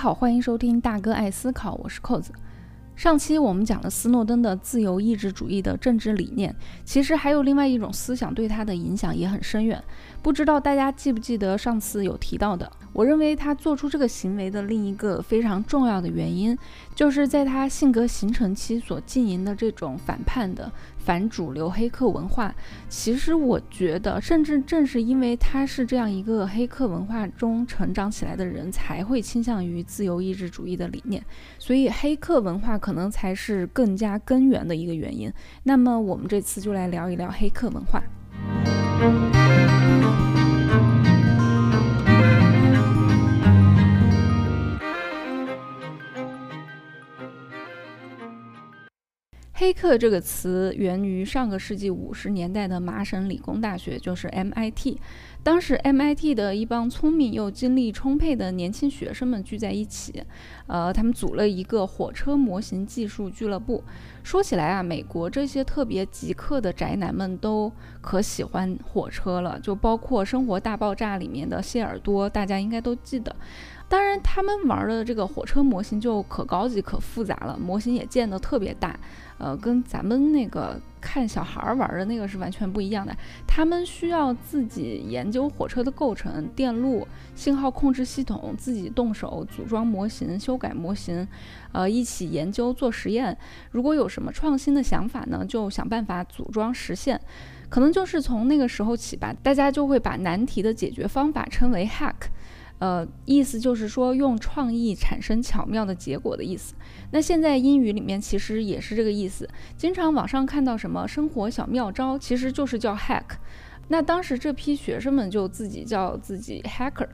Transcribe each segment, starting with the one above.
好，欢迎收听大哥爱思考，我是扣子。上期我们讲了斯诺登的自由意志主义的政治理念，其实还有另外一种思想对他的影响也很深远。不知道大家记不记得上次有提到的？我认为他做出这个行为的另一个非常重要的原因，就是在他性格形成期所经营的这种反叛的反主流黑客文化。其实我觉得，甚至正是因为他是这样一个黑客文化中成长起来的人，才会倾向于自由意志主义的理念。所以，黑客文化可能才是更加根源的一个原因。那么，我们这次就来聊一聊黑客文化。黑客这个词源于上个世纪五十年代的麻省理工大学，就是 MIT。当时 MIT 的一帮聪明又精力充沛的年轻学生们聚在一起，呃，他们组了一个火车模型技术俱乐部。说起来啊，美国这些特别极客的宅男们都可喜欢火车了，就包括《生活大爆炸》里面的谢耳朵，大家应该都记得。当然，他们玩的这个火车模型就可高级可复杂了，模型也建得特别大，呃，跟咱们那个看小孩玩的那个是完全不一样的。他们需要自己研究火车的构成、电路、信号控制系统，自己动手组装模型、修改模型，呃，一起研究做实验。如果有什么创新的想法呢，就想办法组装实现。可能就是从那个时候起吧，大家就会把难题的解决方法称为 hack。呃，意思就是说用创意产生巧妙的结果的意思。那现在英语里面其实也是这个意思，经常网上看到什么生活小妙招，其实就是叫 hack。那当时这批学生们就自己叫自己 hacker。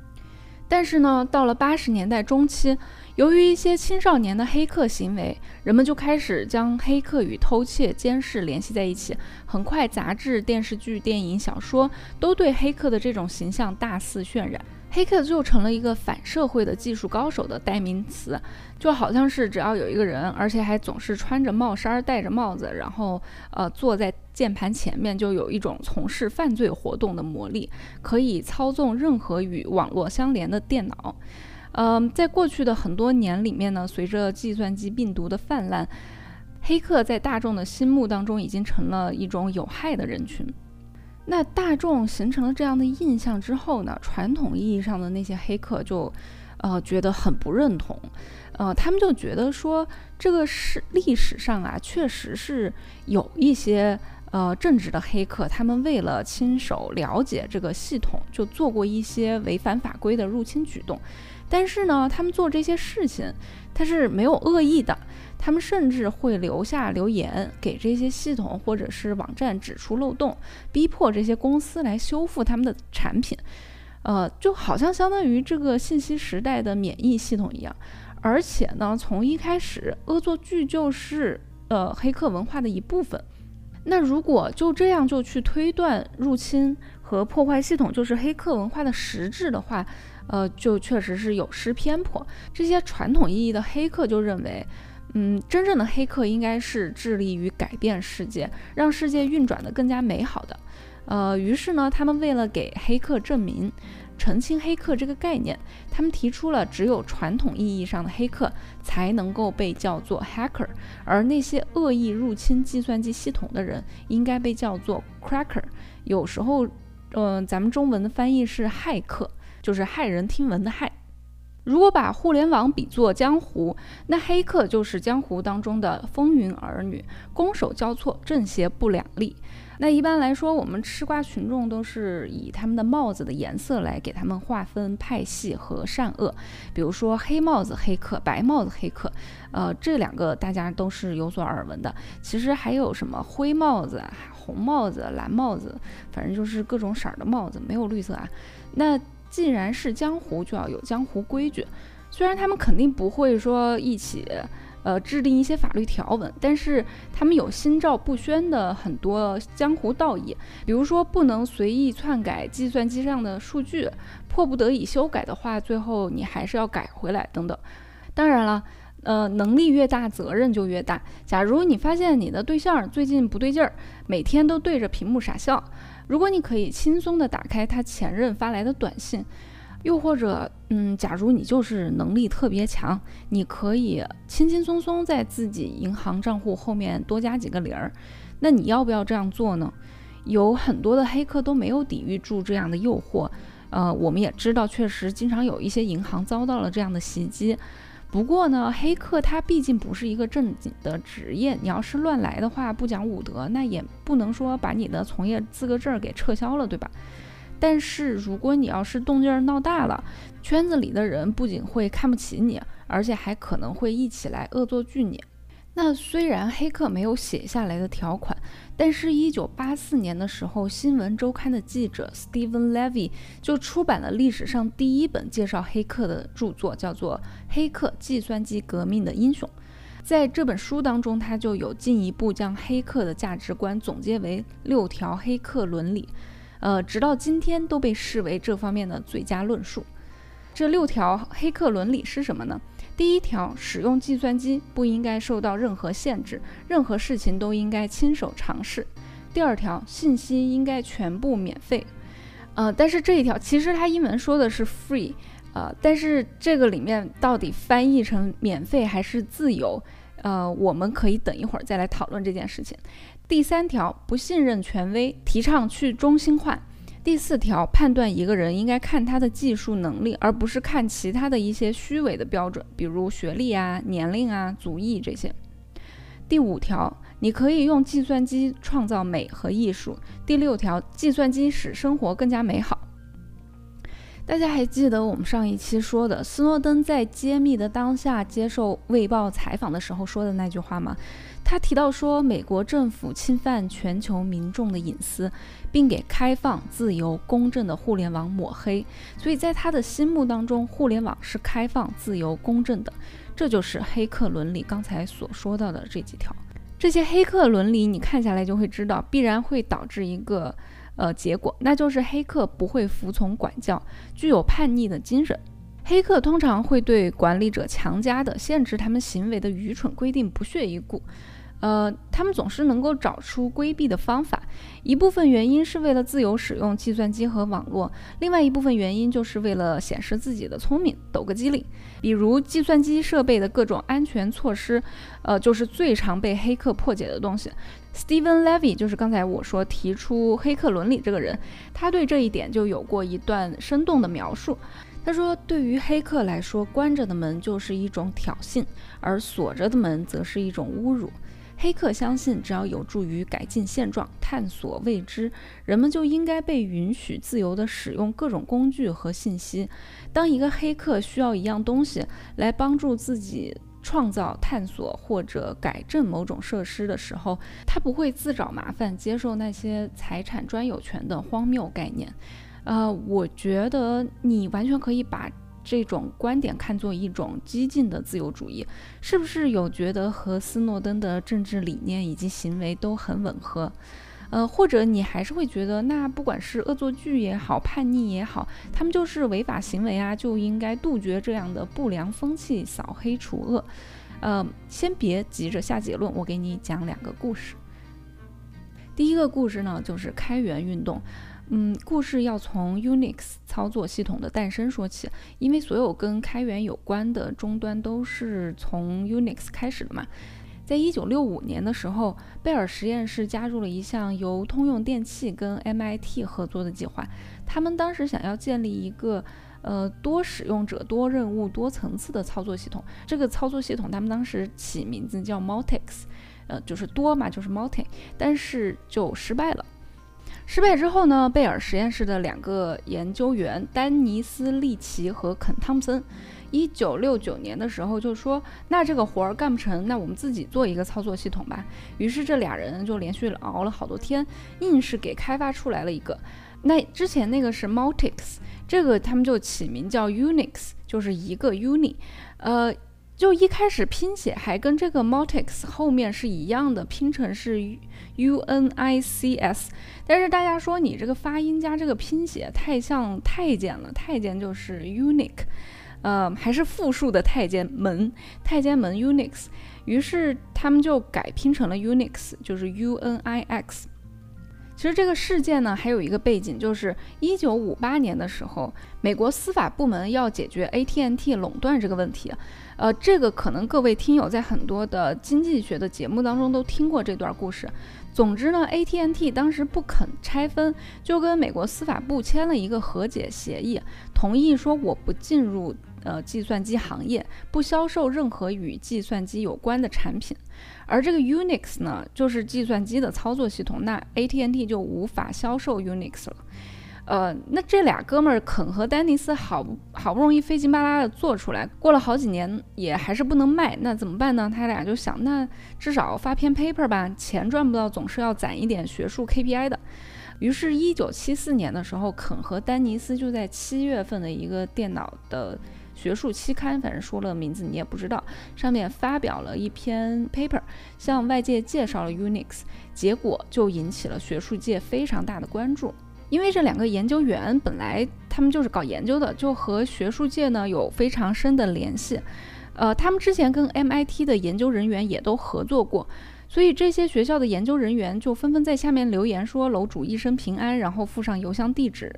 但是呢，到了八十年代中期，由于一些青少年的黑客行为，人们就开始将黑客与偷窃、监视联系在一起。很快，杂志、电视剧、电影、小说都对黑客的这种形象大肆渲染。黑客就成了一个反社会的技术高手的代名词，就好像是只要有一个人，而且还总是穿着帽衫、戴着帽子，然后呃坐在键盘前面，就有一种从事犯罪活动的魔力，可以操纵任何与网络相连的电脑。嗯，在过去的很多年里面呢，随着计算机病毒的泛滥，黑客在大众的心目当中已经成了一种有害的人群。那大众形成了这样的印象之后呢，传统意义上的那些黑客就，呃，觉得很不认同，呃，他们就觉得说，这个是历史上啊，确实是有一些呃正直的黑客，他们为了亲手了解这个系统，就做过一些违反法规的入侵举动，但是呢，他们做这些事情，他是没有恶意的。他们甚至会留下留言，给这些系统或者是网站指出漏洞，逼迫这些公司来修复他们的产品，呃，就好像相当于这个信息时代的免疫系统一样。而且呢，从一开始，恶作剧就是呃黑客文化的一部分。那如果就这样就去推断入侵和破坏系统就是黑客文化的实质的话，呃，就确实是有失偏颇。这些传统意义的黑客就认为。嗯，真正的黑客应该是致力于改变世界，让世界运转的更加美好的。呃，于是呢，他们为了给黑客证明、澄清黑客这个概念，他们提出了只有传统意义上的黑客才能够被叫做 hacker，而那些恶意入侵计算机系统的人应该被叫做 cracker。有时候，嗯，咱们中文的翻译是骇客，就是骇人听闻的骇。如果把互联网比作江湖，那黑客就是江湖当中的风云儿女，攻守交错，正邪不两立。那一般来说，我们吃瓜群众都是以他们的帽子的颜色来给他们划分派系和善恶。比如说黑帽子黑客、白帽子黑客，呃，这两个大家都是有所耳闻的。其实还有什么灰帽子、红帽子、蓝帽子，反正就是各种色儿的帽子，没有绿色啊。那。既然是江湖，就要有江湖规矩。虽然他们肯定不会说一起，呃，制定一些法律条文，但是他们有心照不宣的很多江湖道义。比如说，不能随意篡改计算机上的数据，迫不得已修改的话，最后你还是要改回来等等。当然了，呃，能力越大，责任就越大。假如你发现你的对象最近不对劲儿，每天都对着屏幕傻笑。如果你可以轻松地打开他前任发来的短信，又或者，嗯，假如你就是能力特别强，你可以轻轻松松在自己银行账户后面多加几个零儿，那你要不要这样做呢？有很多的黑客都没有抵御住这样的诱惑。呃，我们也知道，确实经常有一些银行遭到了这样的袭击。不过呢，黑客他毕竟不是一个正经的职业，你要是乱来的话，不讲武德，那也不能说把你的从业资格证给撤销了，对吧？但是如果你要是动静闹大了，圈子里的人不仅会看不起你，而且还可能会一起来恶作剧你。那虽然黑客没有写下来的条款，但是，一九八四年的时候，《新闻周刊》的记者 Steven Levy 就出版了历史上第一本介绍黑客的著作，叫做《黑客：计算机革命的英雄》。在这本书当中，他就有进一步将黑客的价值观总结为六条黑客伦理，呃，直到今天都被视为这方面的最佳论述。这六条黑客伦理是什么呢？第一条，使用计算机不应该受到任何限制，任何事情都应该亲手尝试。第二条，信息应该全部免费。呃，但是这一条其实它英文说的是 free，呃，但是这个里面到底翻译成免费还是自由？呃，我们可以等一会儿再来讨论这件事情。第三条，不信任权威，提倡去中心化。第四条，判断一个人应该看他的技术能力，而不是看其他的一些虚伪的标准，比如学历啊、年龄啊、族裔这些。第五条，你可以用计算机创造美和艺术。第六条，计算机使生活更加美好。大家还记得我们上一期说的，斯诺登在揭秘的当下接受《卫报》采访的时候说的那句话吗？他提到说，美国政府侵犯全球民众的隐私，并给开放、自由、公正的互联网抹黑。所以在他的心目当中，互联网是开放、自由、公正的。这就是黑客伦理刚才所说到的这几条。这些黑客伦理，你看下来就会知道，必然会导致一个呃结果，那就是黑客不会服从管教，具有叛逆的精神。黑客通常会对管理者强加的限制他们行为的愚蠢规定不屑一顾。呃，他们总是能够找出规避的方法。一部分原因是为了自由使用计算机和网络，另外一部分原因就是为了显示自己的聪明，抖个机灵。比如计算机设备的各种安全措施，呃，就是最常被黑客破解的东西。Steven Levy 就是刚才我说提出黑客伦理这个人，他对这一点就有过一段生动的描述。他说，对于黑客来说，关着的门就是一种挑衅，而锁着的门则是一种侮辱。黑客相信，只要有助于改进现状、探索未知，人们就应该被允许自由地使用各种工具和信息。当一个黑客需要一样东西来帮助自己创造、探索或者改正某种设施的时候，他不会自找麻烦，接受那些财产专有权的荒谬概念。呃，我觉得你完全可以把。这种观点看作一种激进的自由主义，是不是有觉得和斯诺登的政治理念以及行为都很吻合？呃，或者你还是会觉得，那不管是恶作剧也好，叛逆也好，他们就是违法行为啊，就应该杜绝这样的不良风气，扫黑除恶。呃，先别急着下结论，我给你讲两个故事。第一个故事呢，就是开源运动。嗯，故事要从 Unix 操作系统的诞生说起，因为所有跟开源有关的终端都是从 Unix 开始的嘛。在一九六五年的时候，贝尔实验室加入了一项由通用电气跟 MIT 合作的计划，他们当时想要建立一个呃多使用者、多任务、多层次的操作系统。这个操作系统他们当时起名字叫 Multics，呃，就是多嘛，就是 Multi，但是就失败了。失败之后呢，贝尔实验室的两个研究员丹尼斯·利奇和肯·汤姆森，一九六九年的时候就说：“那这个活儿干不成，那我们自己做一个操作系统吧。”于是这俩人就连续熬了好多天，硬是给开发出来了一个。那之前那个是 Multics，这个他们就起名叫 Unix，就是一个 Uni，呃。就一开始拼写还跟这个 Multics 后面是一样的，拼成是 U N I C S，但是大家说你这个发音加这个拼写太像太监了，太监就是 Unix，呃，还是复数的太监门，太监门 Unix，于是他们就改拼成了 Unix，就是 U N I X。其实这个事件呢，还有一个背景，就是一九五八年的时候，美国司法部门要解决 AT&T 垄断这个问题。呃，这个可能各位听友在很多的经济学的节目当中都听过这段故事。总之呢，AT&T 当时不肯拆分，就跟美国司法部签了一个和解协议，同意说我不进入呃计算机行业，不销售任何与计算机有关的产品。而这个 Unix 呢，就是计算机的操作系统，那 AT&T 就无法销售 Unix 了。呃，那这俩哥们儿肯和丹尼斯好好不容易费劲巴拉的做出来，过了好几年也还是不能卖，那怎么办呢？他俩就想，那至少发篇 paper 吧，钱赚不到，总是要攒一点学术 KPI 的。于是，一九七四年的时候，肯和丹尼斯就在七月份的一个电脑的学术期刊，反正说了名字你也不知道，上面发表了一篇 paper，向外界介绍了 Unix，结果就引起了学术界非常大的关注。因为这两个研究员本来他们就是搞研究的，就和学术界呢有非常深的联系，呃，他们之前跟 MIT 的研究人员也都合作过，所以这些学校的研究人员就纷纷在下面留言说楼主一生平安，然后附上邮箱地址。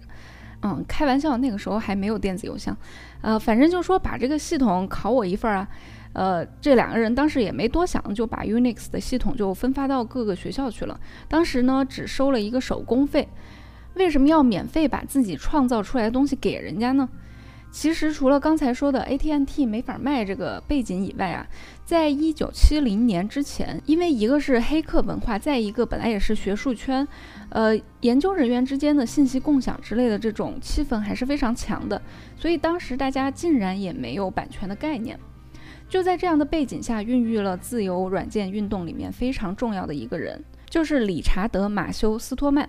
嗯，开玩笑，那个时候还没有电子邮箱，呃，反正就说把这个系统考我一份啊，呃，这两个人当时也没多想，就把 Unix 的系统就分发到各个学校去了，当时呢只收了一个手工费。为什么要免费把自己创造出来的东西给人家呢？其实除了刚才说的 AT&T 没法卖这个背景以外啊，在一九七零年之前，因为一个是黑客文化，再一个本来也是学术圈，呃，研究人员之间的信息共享之类的这种气氛还是非常强的，所以当时大家竟然也没有版权的概念。就在这样的背景下，孕育了自由软件运动里面非常重要的一个人，就是理查德·马修·斯托曼。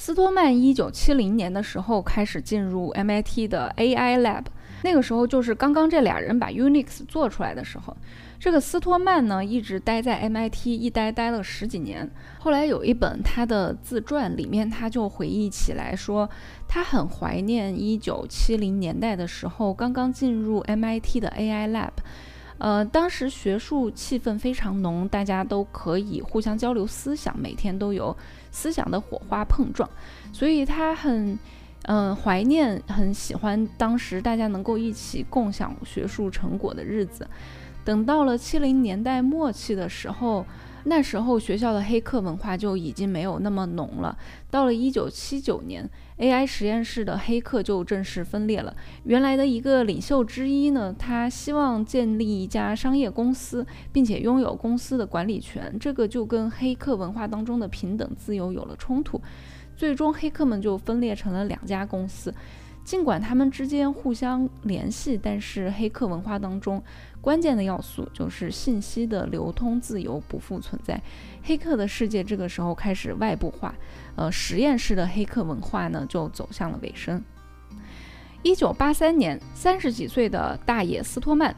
斯托曼一九七零年的时候开始进入 MIT 的 AI Lab，那个时候就是刚刚这俩人把 Unix 做出来的时候。这个斯托曼呢，一直待在 MIT，一待待了十几年。后来有一本他的自传，里面他就回忆起来说，他很怀念一九七零年代的时候，刚刚进入 MIT 的 AI Lab。呃，当时学术气氛非常浓，大家都可以互相交流思想，每天都有思想的火花碰撞，所以他很，嗯，怀念，很喜欢当时大家能够一起共享学术成果的日子。等到了七零年代末期的时候。那时候学校的黑客文化就已经没有那么浓了。到了一九七九年，AI 实验室的黑客就正式分裂了。原来的一个领袖之一呢，他希望建立一家商业公司，并且拥有公司的管理权，这个就跟黑客文化当中的平等自由有了冲突。最终，黑客们就分裂成了两家公司。尽管他们之间互相联系，但是黑客文化当中关键的要素就是信息的流通自由不复存在。黑客的世界这个时候开始外部化，呃，实验室的黑客文化呢就走向了尾声。一九八三年，三十几岁的大爷斯托曼，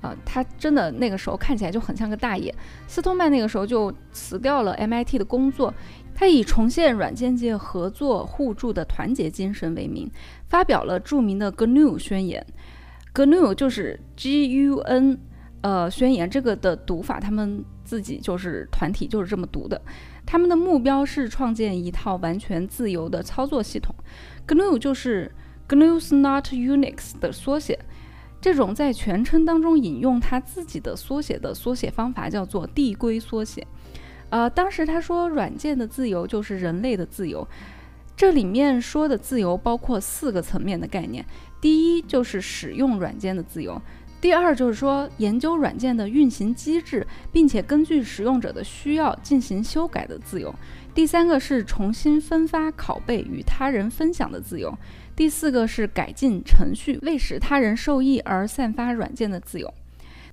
呃，他真的那个时候看起来就很像个大爷。斯托曼那个时候就辞掉了 MIT 的工作。他以重现软件界合作互助的团结精神为名，发表了著名的 GNU 宣言。GNU 就是 G-U-N，呃，宣言这个的读法，他们自己就是团体就是这么读的。他们的目标是创建一套完全自由的操作系统。GNU 就是 GNU's Not Unix 的缩写。这种在全称当中引用他自己的缩写的缩写方法叫做递归缩写。呃，当时他说，软件的自由就是人类的自由。这里面说的自由包括四个层面的概念：第一就是使用软件的自由；第二就是说研究软件的运行机制，并且根据使用者的需要进行修改的自由；第三个是重新分发、拷贝与他人分享的自由；第四个是改进程序，为使他人受益而散发软件的自由。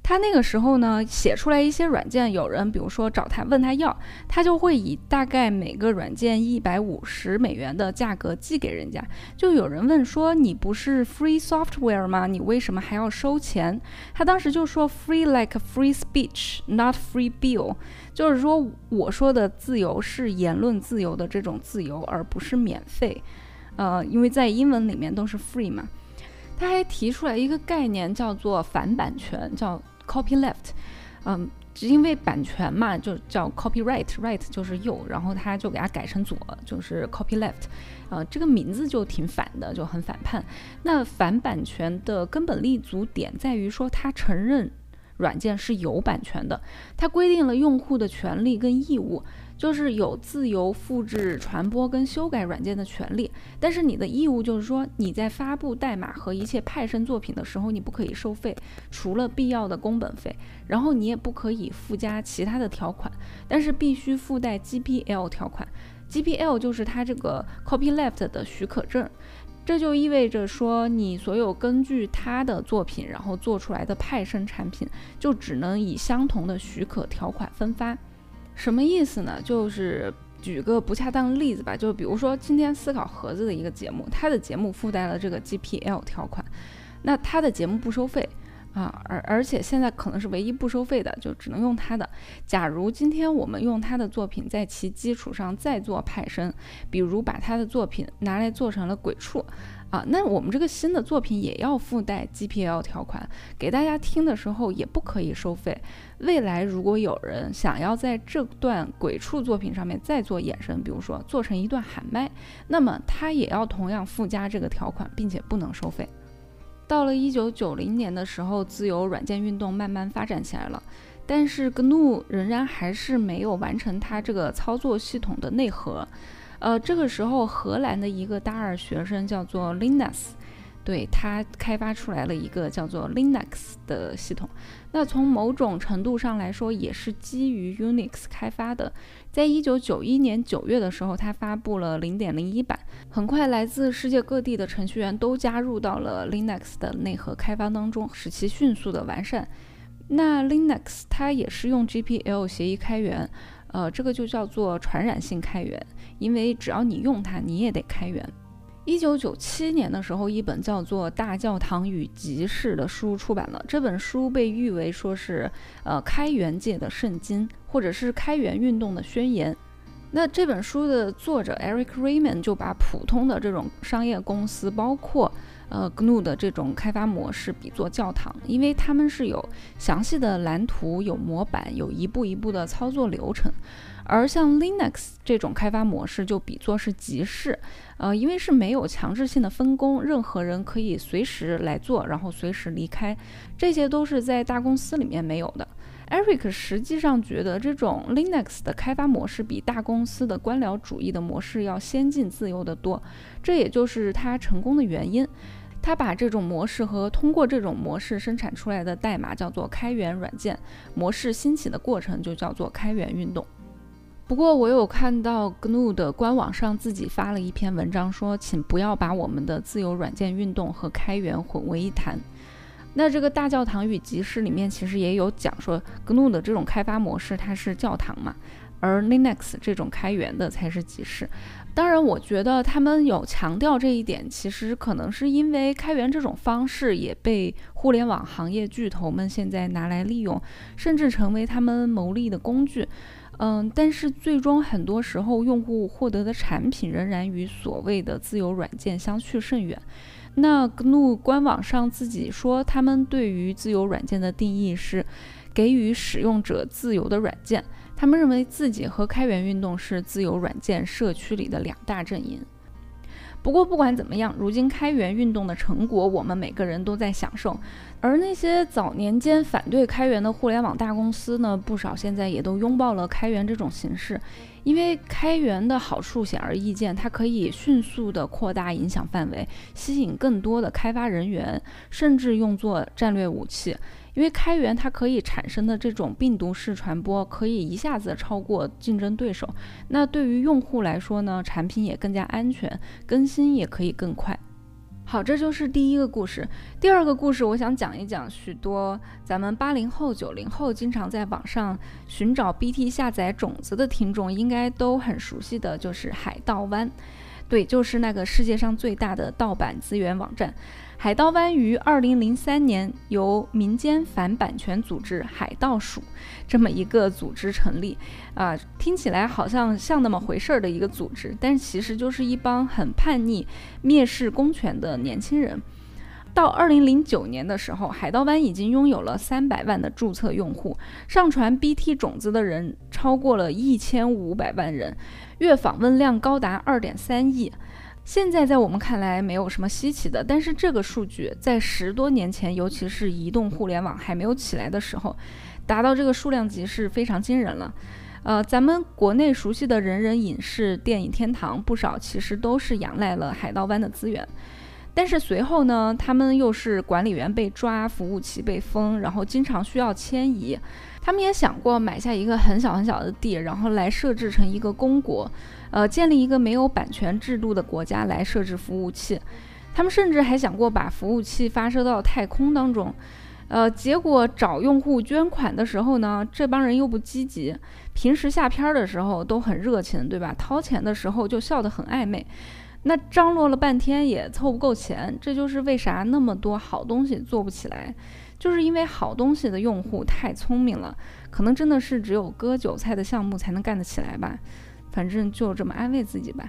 他那个时候呢，写出来一些软件，有人比如说找他问他要，他就会以大概每个软件一百五十美元的价格寄给人家。就有人问说：“你不是 free software 吗？你为什么还要收钱？”他当时就说：“Free like free speech, not free bill。”就是说，我说的自由是言论自由的这种自由，而不是免费。呃，因为在英文里面都是 free 嘛。他还提出来一个概念，叫做反版权，叫。Copyleft，嗯，因为版权嘛，就叫 copyright，right 就是右，然后他就给它改成左，就是 copy left，呃，这个名字就挺反的，就很反叛。那反版权的根本立足点在于说，他承认软件是有版权的，它规定了用户的权利跟义务。就是有自由复制、传播跟修改软件的权利，但是你的义务就是说，你在发布代码和一切派生作品的时候，你不可以收费，除了必要的工本费，然后你也不可以附加其他的条款，但是必须附带 GPL 条款。GPL 就是它这个 copyleft 的许可证，这就意味着说，你所有根据他的作品然后做出来的派生产品，就只能以相同的许可条款分发。什么意思呢？就是举个不恰当的例子吧，就比如说今天思考盒子的一个节目，他的节目附带了这个 GPL 条款，那他的节目不收费啊，而而且现在可能是唯一不收费的，就只能用它的。假如今天我们用它的作品在其基础上再做派生，比如把它的作品拿来做成了鬼畜。啊，那我们这个新的作品也要附带 GPL 条款，给大家听的时候也不可以收费。未来如果有人想要在这段鬼畜作品上面再做衍生，比如说做成一段喊麦，那么他也要同样附加这个条款，并且不能收费。到了一九九零年的时候，自由软件运动慢慢发展起来了，但是 GNU 仍然还是没有完成它这个操作系统的内核。呃，这个时候，荷兰的一个大二学生叫做 Linus，对他开发出来了一个叫做 Linux 的系统。那从某种程度上来说，也是基于 Unix 开发的。在一九九一年九月的时候，他发布了零点零一版。很快，来自世界各地的程序员都加入到了 Linux 的内核开发当中，使其迅速的完善。那 Linux 它也是用 GPL 协议开源。呃，这个就叫做传染性开源，因为只要你用它，你也得开源。一九九七年的时候，一本叫做《大教堂与集市》的书出版了。这本书被誉为说是呃开源界的圣经，或者是开源运动的宣言。那这本书的作者 Eric Raymond 就把普通的这种商业公司，包括呃 GNU 的这种开发模式比作教堂，因为他们是有详细的蓝图、有模板、有一步一步的操作流程；而像 Linux 这种开发模式就比作是集市，呃，因为是没有强制性的分工，任何人可以随时来做，然后随时离开，这些都是在大公司里面没有的。Eric 实际上觉得这种 Linux 的开发模式比大公司的官僚主义的模式要先进、自由得多，这也就是他成功的原因。他把这种模式和通过这种模式生产出来的代码叫做开源软件，模式兴起的过程就叫做开源运动。不过，我有看到 GNU 的官网上自己发了一篇文章，说请不要把我们的自由软件运动和开源混为一谈。那这个大教堂与集市里面其实也有讲说，GNU 的这种开发模式它是教堂嘛，而 Linux 这种开源的才是集市。当然，我觉得他们有强调这一点，其实可能是因为开源这种方式也被互联网行业巨头们现在拿来利用，甚至成为他们牟利的工具。嗯，但是最终很多时候用户获得的产品仍然与所谓的自由软件相去甚远。那 GNU 官网上自己说，他们对于自由软件的定义是给予使用者自由的软件。他们认为自己和开源运动是自由软件社区里的两大阵营。不过不管怎么样，如今开源运动的成果，我们每个人都在享受。而那些早年间反对开源的互联网大公司呢，不少现在也都拥抱了开源这种形式。因为开源的好处显而易见，它可以迅速的扩大影响范围，吸引更多的开发人员，甚至用作战略武器。因为开源它可以产生的这种病毒式传播，可以一下子超过竞争对手。那对于用户来说呢，产品也更加安全，更新也可以更快。好，这就是第一个故事。第二个故事，我想讲一讲许多咱们八零后、九零后经常在网上寻找 BT 下载种子的听众应该都很熟悉的就是海盗湾。对，就是那个世界上最大的盗版资源网站。海盗湾于二零零三年由民间反版权组织海盗署这么一个组织成立，啊，听起来好像像那么回事儿的一个组织，但其实就是一帮很叛逆、蔑视公权的年轻人。到二零零九年的时候，海盗湾已经拥有了三百万的注册用户，上传 BT 种子的人超过了一千五百万人，月访问量高达二点三亿。现在在我们看来没有什么稀奇的，但是这个数据在十多年前，尤其是移动互联网还没有起来的时候，达到这个数量级是非常惊人了。呃，咱们国内熟悉的人人影视、电影天堂，不少其实都是仰赖了海盗湾的资源。但是随后呢，他们又是管理员被抓，服务器被封，然后经常需要迁移。他们也想过买下一个很小很小的地，然后来设置成一个公国，呃，建立一个没有版权制度的国家来设置服务器。他们甚至还想过把服务器发射到太空当中，呃，结果找用户捐款的时候呢，这帮人又不积极。平时下片的时候都很热情，对吧？掏钱的时候就笑得很暧昧。那张罗了半天也凑不够钱，这就是为啥那么多好东西做不起来，就是因为好东西的用户太聪明了，可能真的是只有割韭菜的项目才能干得起来吧。反正就这么安慰自己吧。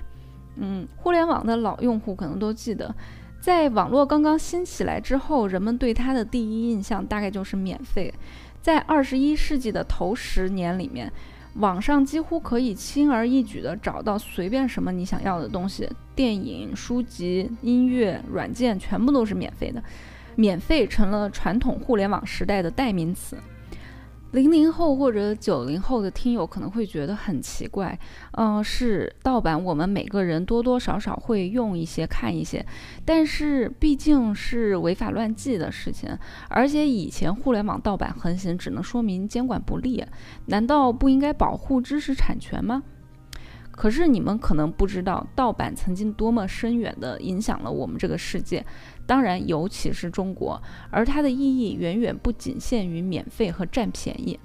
嗯，互联网的老用户可能都记得，在网络刚刚兴起来之后，人们对它的第一印象大概就是免费。在二十一世纪的头十年里面。网上几乎可以轻而易举地找到随便什么你想要的东西，电影、书籍、音乐、软件，全部都是免费的。免费成了传统互联网时代的代名词。零零后或者九零后的听友可能会觉得很奇怪，嗯，是盗版，我们每个人多多少少会用一些看一些，但是毕竟是违法乱纪的事情，而且以前互联网盗版横行，只能说明监管不力，难道不应该保护知识产权吗？可是你们可能不知道，盗版曾经多么深远地影响了我们这个世界。当然，尤其是中国，而它的意义远远不仅限于免费和占便宜。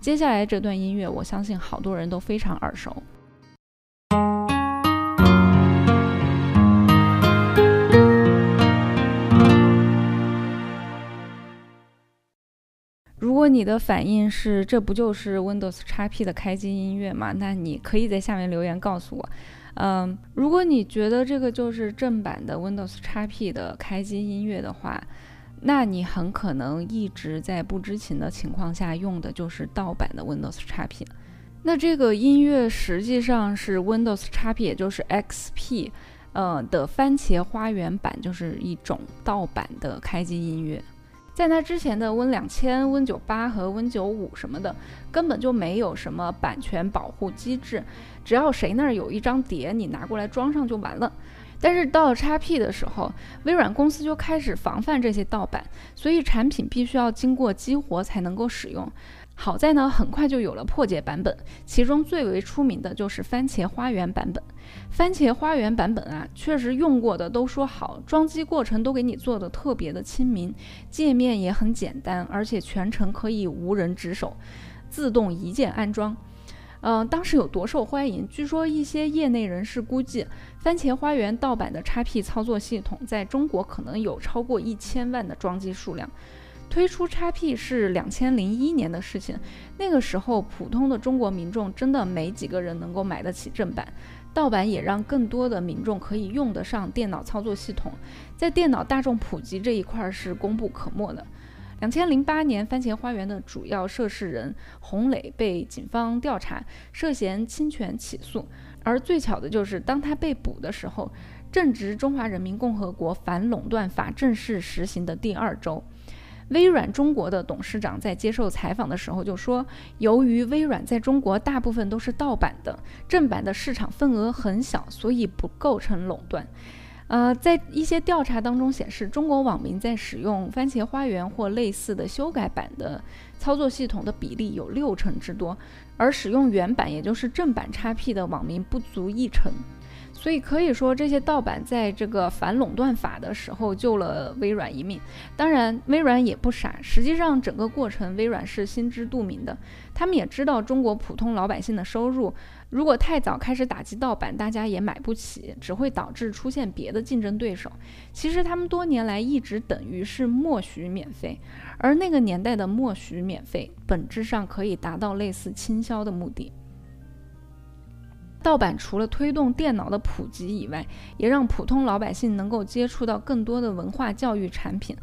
接下来这段音乐，我相信好多人都非常耳熟。如果你的反应是这不就是 Windows XP 的开机音乐吗？那你可以在下面留言告诉我。嗯，如果你觉得这个就是正版的 Windows XP 的开机音乐的话，那你很可能一直在不知情的情况下用的就是盗版的 Windows XP。那这个音乐实际上是 Windows XP，也就是 XP，呃的番茄花园版，就是一种盗版的开机音乐。在那之前的 Win 两千、Win 九八和 Win 九五什么的，根本就没有什么版权保护机制，只要谁那儿有一张碟，你拿过来装上就完了。但是到了 XP 的时候，微软公司就开始防范这些盗版，所以产品必须要经过激活才能够使用。好在呢，很快就有了破解版本，其中最为出名的就是番茄花园版本。番茄花园版本啊，确实用过的都说好，装机过程都给你做的特别的亲民，界面也很简单，而且全程可以无人值守，自动一键安装。嗯，当时有多受欢迎？据说一些业内人士估计，番茄花园盗版的 XP 操作系统在中国可能有超过一千万的装机数量。推出 XP 是两千零一年的事情，那个时候普通的中国民众真的没几个人能够买得起正版，盗版也让更多的民众可以用得上电脑操作系统，在电脑大众普及这一块是功不可没的。两千零八年，番茄花园的主要涉事人洪磊被警方调查，涉嫌侵权起诉，而最巧的就是当他被捕的时候，正值中华人民共和国反垄断法正式实行的第二周。微软中国的董事长在接受采访的时候就说：“由于微软在中国大部分都是盗版的，正版的市场份额很小，所以不构成垄断。”呃，在一些调查当中显示，中国网民在使用番茄花园或类似的修改版的操作系统的比例有六成之多，而使用原版，也就是正版 XP 的网民不足一成。所以可以说，这些盗版在这个反垄断法的时候救了微软一命。当然，微软也不傻，实际上整个过程微软是心知肚明的。他们也知道中国普通老百姓的收入，如果太早开始打击盗版，大家也买不起，只会导致出现别的竞争对手。其实他们多年来一直等于是默许免费，而那个年代的默许免费，本质上可以达到类似倾销的目的。盗版除了推动电脑的普及以外，也让普通老百姓能够接触到更多的文化教育产品。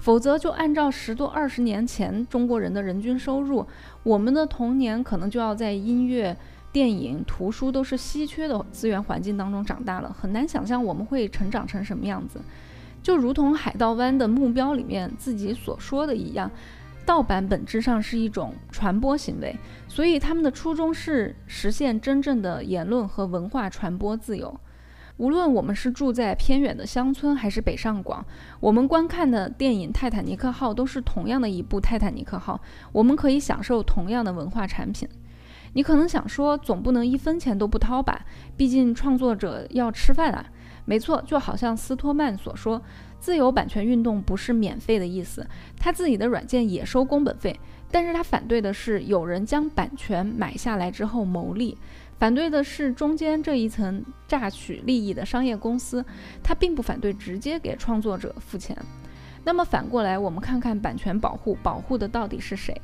否则，就按照十多二十年前中国人的人均收入，我们的童年可能就要在音乐、电影、图书都是稀缺的资源环境当中长大了，很难想象我们会成长成什么样子。就如同海盗湾的目标里面自己所说的一样。盗版本质上是一种传播行为，所以他们的初衷是实现真正的言论和文化传播自由。无论我们是住在偏远的乡村，还是北上广，我们观看的电影《泰坦尼克号》都是同样的一部《泰坦尼克号》，我们可以享受同样的文化产品。你可能想说，总不能一分钱都不掏吧？毕竟创作者要吃饭啊。没错，就好像斯托曼所说。自由版权运动不是免费的意思，他自己的软件也收工本费，但是他反对的是有人将版权买下来之后牟利，反对的是中间这一层榨取利益的商业公司，他并不反对直接给创作者付钱。那么反过来，我们看看版权保护保护的到底是谁？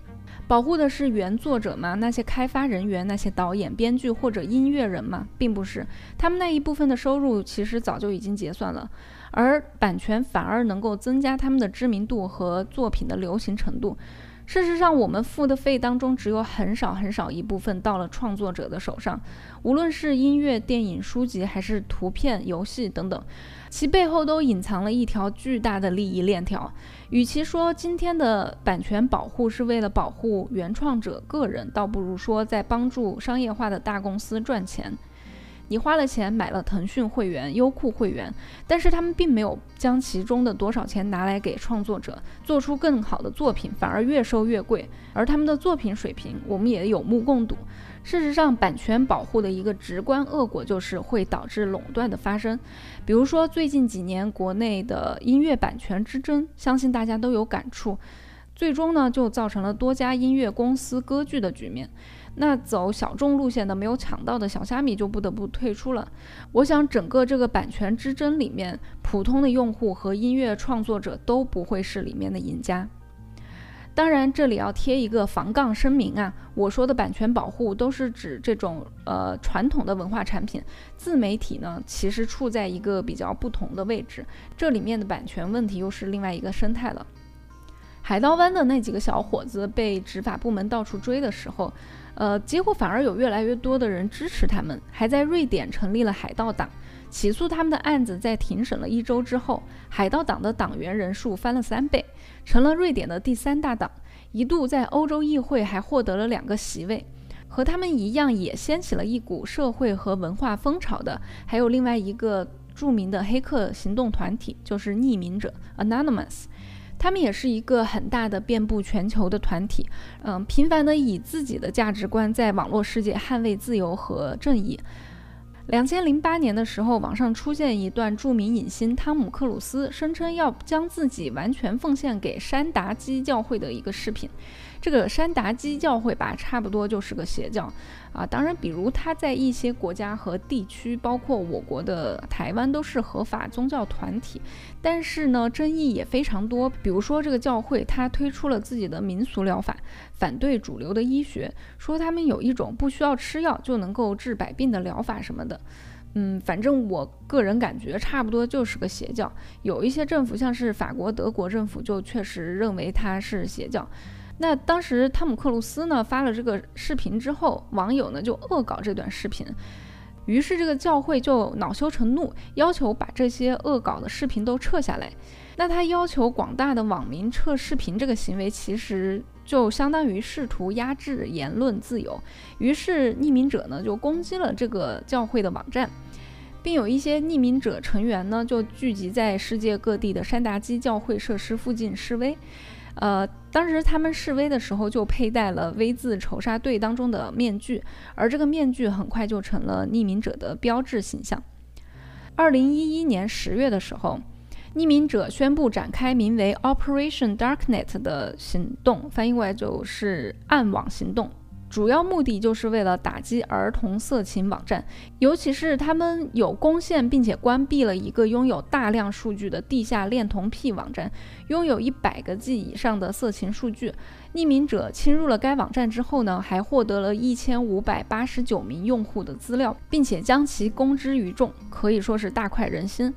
保护的是原作者吗？那些开发人员、那些导演、编剧或者音乐人吗？并不是，他们那一部分的收入其实早就已经结算了，而版权反而能够增加他们的知名度和作品的流行程度。事实上，我们付的费当中只有很少很少一部分到了创作者的手上，无论是音乐、电影、书籍，还是图片、游戏等等，其背后都隐藏了一条巨大的利益链条。与其说今天的版权保护是为了保护原创者个人，倒不如说在帮助商业化的大公司赚钱。你花了钱买了腾讯会员、优酷会员，但是他们并没有将其中的多少钱拿来给创作者做出更好的作品，反而越收越贵。而他们的作品水平，我们也有目共睹。事实上，版权保护的一个直观恶果就是会导致垄断的发生。比如说，最近几年国内的音乐版权之争，相信大家都有感触，最终呢就造成了多家音乐公司割据的局面。那走小众路线的没有抢到的小虾米就不得不退出了。我想整个这个版权之争里面，普通的用户和音乐创作者都不会是里面的赢家。当然，这里要贴一个防杠声明啊，我说的版权保护都是指这种呃传统的文化产品，自媒体呢其实处在一个比较不同的位置，这里面的版权问题又是另外一个生态了。海盗湾的那几个小伙子被执法部门到处追的时候。呃，结果反而有越来越多的人支持他们，还在瑞典成立了海盗党。起诉他们的案子在庭审了一周之后，海盗党的党员人数翻了三倍，成了瑞典的第三大党，一度在欧洲议会还获得了两个席位。和他们一样，也掀起了一股社会和文化风潮的，还有另外一个著名的黑客行动团体，就是匿名者 （Anonymous）。他们也是一个很大的、遍布全球的团体，嗯，频繁的以自己的价值观在网络世界捍卫自由和正义。两千零八年的时候，网上出现一段著名影星汤姆·克鲁斯声称要将自己完全奉献给山达基教会的一个视频。这个山达基教会吧，差不多就是个邪教啊。当然，比如他在一些国家和地区，包括我国的台湾，都是合法宗教团体。但是呢，争议也非常多。比如说，这个教会他推出了自己的民俗疗法，反对主流的医学，说他们有一种不需要吃药就能够治百病的疗法什么的。嗯，反正我个人感觉，差不多就是个邪教。有一些政府，像是法国、德国政府，就确实认为它是邪教。那当时汤姆克鲁斯呢发了这个视频之后，网友呢就恶搞这段视频，于是这个教会就恼羞成怒，要求把这些恶搞的视频都撤下来。那他要求广大的网民撤视频这个行为，其实就相当于试图压制言论自由。于是匿名者呢就攻击了这个教会的网站，并有一些匿名者成员呢就聚集在世界各地的山达基教会设施附近示威。呃，当时他们示威的时候就佩戴了 V 字仇杀队当中的面具，而这个面具很快就成了匿名者的标志形象。二零一一年十月的时候，匿名者宣布展开名为 Operation Darknet 的行动，翻译过来就是暗网行动。主要目的就是为了打击儿童色情网站，尤其是他们有攻陷并且关闭了一个拥有大量数据的地下恋童癖网站，拥有一百个 G 以上的色情数据。匿名者侵入了该网站之后呢，还获得了一千五百八十九名用户的资料，并且将其公之于众，可以说是大快人心。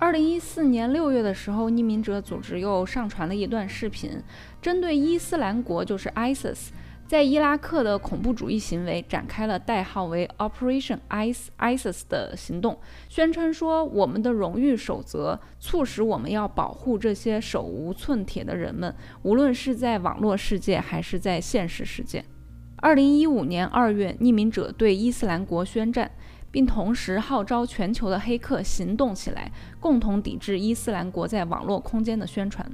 二零一四年六月的时候，匿名者组织又上传了一段视频，针对伊斯兰国，就是 ISIS。在伊拉克的恐怖主义行为展开了代号为 Operation ISIS 的行动，宣称说我们的荣誉守则促使我们要保护这些手无寸铁的人们，无论是在网络世界还是在现实世界。二零一五年二月，匿名者对伊斯兰国宣战，并同时号召全球的黑客行动起来，共同抵制伊斯兰国在网络空间的宣传。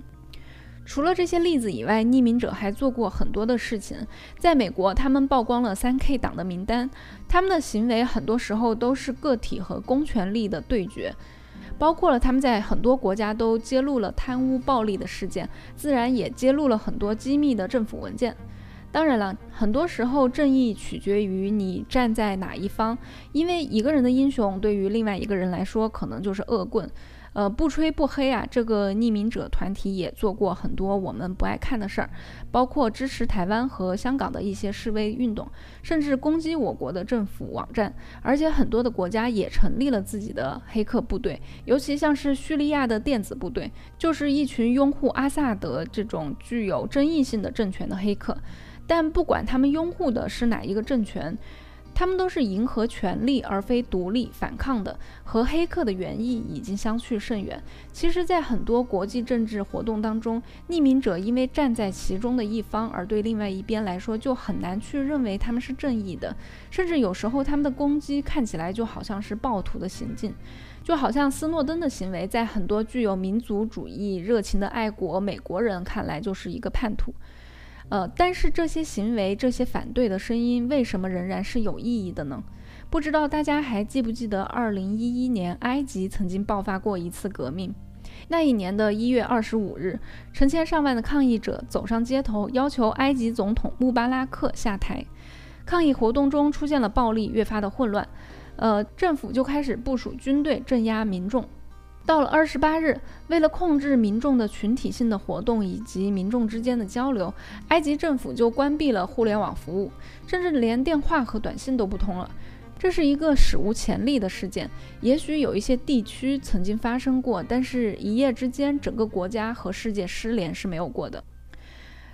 除了这些例子以外，匿名者还做过很多的事情。在美国，他们曝光了三 K 党的名单，他们的行为很多时候都是个体和公权力的对决，包括了他们在很多国家都揭露了贪污暴力的事件，自然也揭露了很多机密的政府文件。当然了，很多时候正义取决于你站在哪一方，因为一个人的英雄对于另外一个人来说可能就是恶棍。呃，不吹不黑啊！这个匿名者团体也做过很多我们不爱看的事儿，包括支持台湾和香港的一些示威运动，甚至攻击我国的政府网站。而且很多的国家也成立了自己的黑客部队，尤其像是叙利亚的电子部队，就是一群拥护阿萨德这种具有争议性的政权的黑客。但不管他们拥护的是哪一个政权。他们都是迎合权力而非独立反抗的，和黑客的原意已经相去甚远。其实，在很多国际政治活动当中，匿名者因为站在其中的一方，而对另外一边来说就很难去认为他们是正义的，甚至有时候他们的攻击看起来就好像是暴徒的行径，就好像斯诺登的行为，在很多具有民族主义热情的爱国美国人看来就是一个叛徒。呃，但是这些行为、这些反对的声音，为什么仍然是有意义的呢？不知道大家还记不记得，二零一一年埃及曾经爆发过一次革命。那一年的一月二十五日，成千上万的抗议者走上街头，要求埃及总统穆巴拉克下台。抗议活动中出现了暴力，越发的混乱。呃，政府就开始部署军队镇压民众。到了二十八日，为了控制民众的群体性的活动以及民众之间的交流，埃及政府就关闭了互联网服务，甚至连电话和短信都不通了。这是一个史无前例的事件。也许有一些地区曾经发生过，但是一夜之间，整个国家和世界失联是没有过的。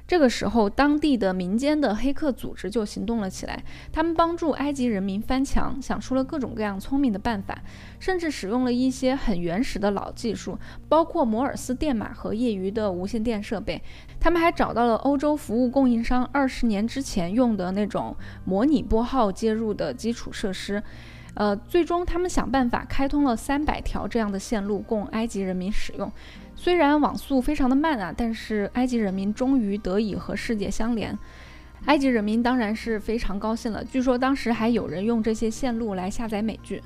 这个时候，当地的民间的黑客组织就行动了起来。他们帮助埃及人民翻墙，想出了各种各样聪明的办法，甚至使用了一些很原始的老技术，包括摩尔斯电码和业余的无线电设备。他们还找到了欧洲服务供应商二十年之前用的那种模拟拨号接入的基础设施。呃，最终他们想办法开通了三百条这样的线路供埃及人民使用。虽然网速非常的慢啊，但是埃及人民终于得以和世界相连。埃及人民当然是非常高兴了。据说当时还有人用这些线路来下载美剧。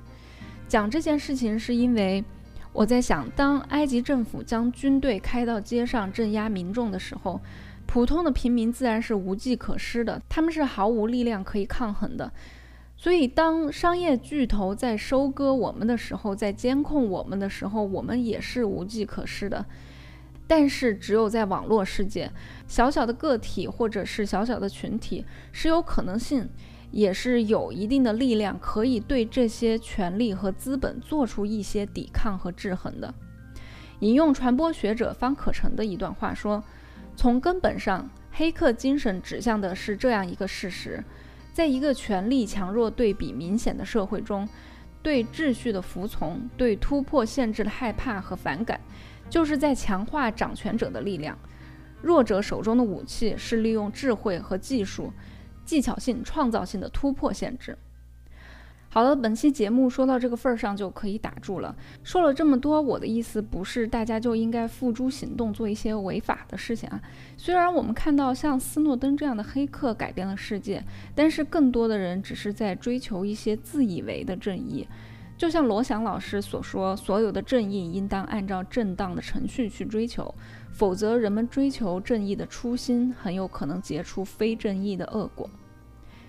讲这件事情是因为我在想，当埃及政府将军队开到街上镇压民众的时候，普通的平民自然是无计可施的，他们是毫无力量可以抗衡的。所以，当商业巨头在收割我们的时候，在监控我们的时候，我们也是无计可施的。但是，只有在网络世界，小小的个体或者是小小的群体是有可能性，也是有一定的力量，可以对这些权力和资本做出一些抵抗和制衡的。引用传播学者方可成的一段话说：“从根本上，黑客精神指向的是这样一个事实。”在一个权力强弱对比明显的社会中，对秩序的服从、对突破限制的害怕和反感，就是在强化掌权者的力量。弱者手中的武器是利用智慧和技术、技巧性、创造性的突破限制。好了，本期节目说到这个份儿上就可以打住了。说了这么多，我的意思不是大家就应该付诸行动做一些违法的事情啊。虽然我们看到像斯诺登这样的黑客改变了世界，但是更多的人只是在追求一些自以为的正义。就像罗翔老师所说，所有的正义应当按照正当的程序去追求，否则人们追求正义的初心很有可能结出非正义的恶果。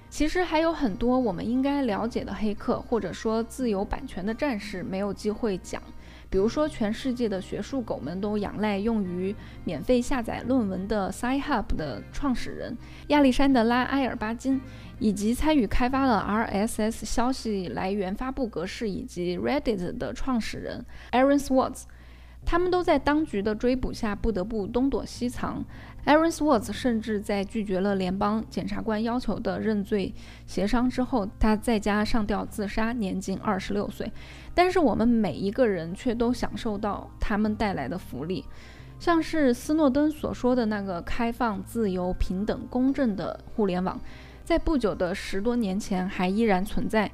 其实还有很多我们应该了解的黑客，或者说自由版权的战士，没有机会讲。比如说，全世界的学术狗们都仰赖用于免费下载论文的 Sci-Hub 的创始人亚历山德拉·埃尔巴金，以及参与开发了 RSS 消息来源发布格式以及 Reddit 的创始人 Aaron Swartz。他们都在当局的追捕下不得不东躲西藏。Aaron Swartz 甚至在拒绝了联邦检察官要求的认罪协商之后，他在家上吊自杀，年仅二十六岁。但是我们每一个人却都享受到他们带来的福利，像是斯诺登所说的那个开放、自由、平等、公正的互联网，在不久的十多年前还依然存在。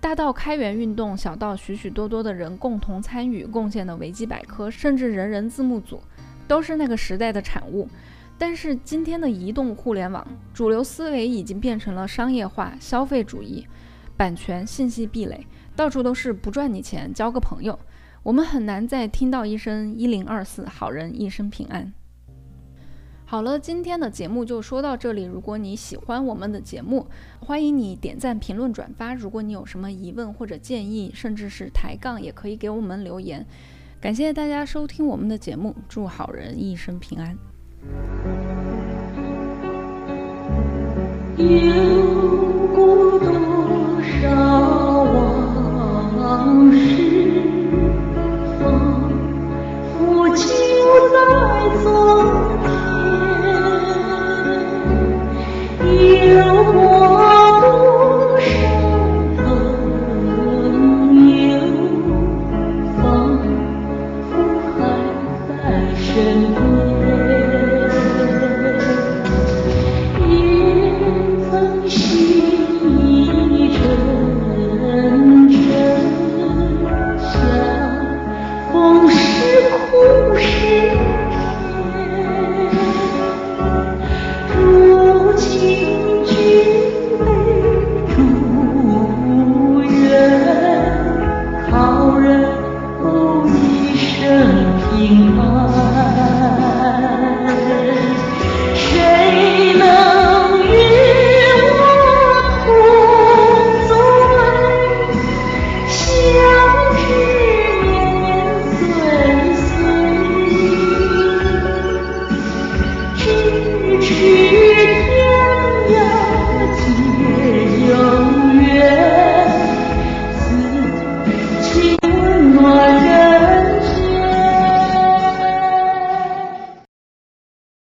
大到开源运动，小到许许多多的人共同参与贡献的维基百科，甚至人人字幕组，都是那个时代的产物。但是今天的移动互联网，主流思维已经变成了商业化、消费主义、版权、信息壁垒，到处都是不赚你钱，交个朋友。我们很难再听到一声一零二四，好人一生平安。好了，今天的节目就说到这里。如果你喜欢我们的节目，欢迎你点赞、评论、转发。如果你有什么疑问或者建议，甚至是抬杠，也可以给我们留言。感谢大家收听我们的节目，祝好人一生平安。有过多少往事仿佛就在昨